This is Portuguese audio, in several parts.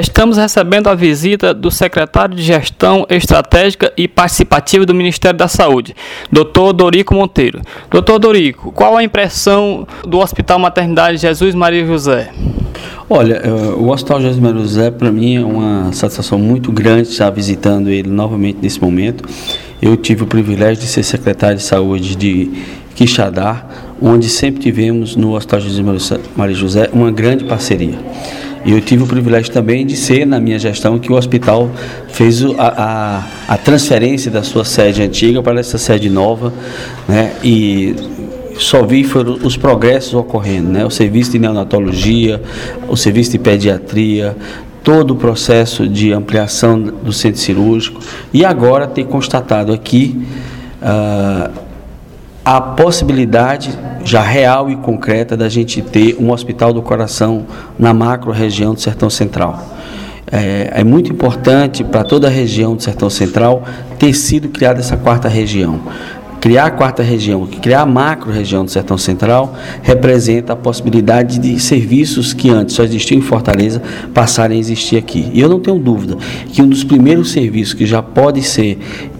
Estamos recebendo a visita do secretário de Gestão Estratégica e Participativa do Ministério da Saúde, Dr. Dorico Monteiro. Dr. Dorico, qual a impressão do Hospital Maternidade Jesus Maria José? Olha, eh, o Hospital Jesus Maria José, para mim, é uma satisfação muito grande estar visitando ele novamente nesse momento. Eu tive o privilégio de ser secretário de saúde de Quixadá, onde sempre tivemos no Hospital Jesus Maria José uma grande parceria. E eu tive o privilégio também de ser, na minha gestão, que o hospital fez a, a, a transferência da sua sede antiga para essa sede nova, né? E só vi foram os progressos ocorrendo, né? O serviço de neonatologia, o serviço de pediatria, todo o processo de ampliação do centro cirúrgico e agora ter constatado aqui uh, a possibilidade já real e concreta da gente ter um hospital do coração na macro região do Sertão Central. É, é muito importante para toda a região do Sertão Central ter sido criada essa quarta região. Criar a quarta região, criar a macro região do Sertão Central, representa a possibilidade de serviços que antes só existiam em Fortaleza passarem a existir aqui. E eu não tenho dúvida que um dos primeiros serviços que já pode ser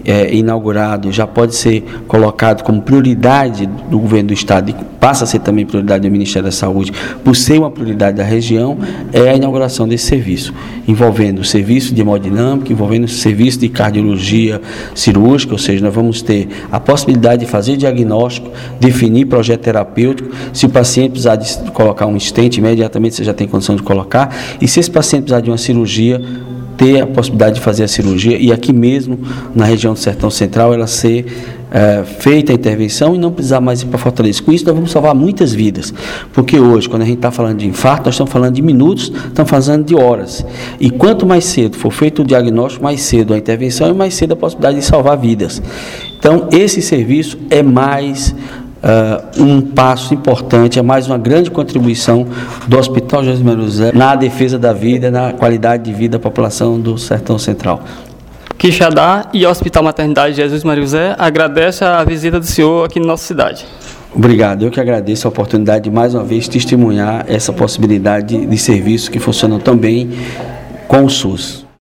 é, inaugurado, já pode ser colocado como prioridade do governo do Estado e passa a ser também prioridade do Ministério da Saúde, por ser uma prioridade da região, é a inauguração desse serviço, envolvendo o serviço de hemodinâmica, envolvendo o serviço de cardiologia cirúrgica, ou seja, nós vamos ter a possibilidade de fazer diagnóstico, definir projeto terapêutico, se o paciente precisar de colocar um stent, imediatamente você já tem condição de colocar, e se esse paciente precisar de uma cirurgia, ter a possibilidade de fazer a cirurgia e aqui mesmo na região do Sertão Central ela ser é, feita a intervenção e não precisar mais ir para Fortaleza. Com isso nós vamos salvar muitas vidas, porque hoje quando a gente está falando de infarto nós estamos falando de minutos, estamos falando de horas. E quanto mais cedo for feito o diagnóstico, mais cedo a intervenção e mais cedo a possibilidade de salvar vidas. Então esse serviço é mais Uh, um passo importante, é mais uma grande contribuição do Hospital Jesus José na defesa da vida, na qualidade de vida da população do Sertão Central. Quixadá e Hospital Maternidade Jesus Maria José agradece a visita do senhor aqui na nossa cidade. Obrigado, eu que agradeço a oportunidade de mais uma vez testemunhar essa possibilidade de serviço que funciona tão bem com o SUS.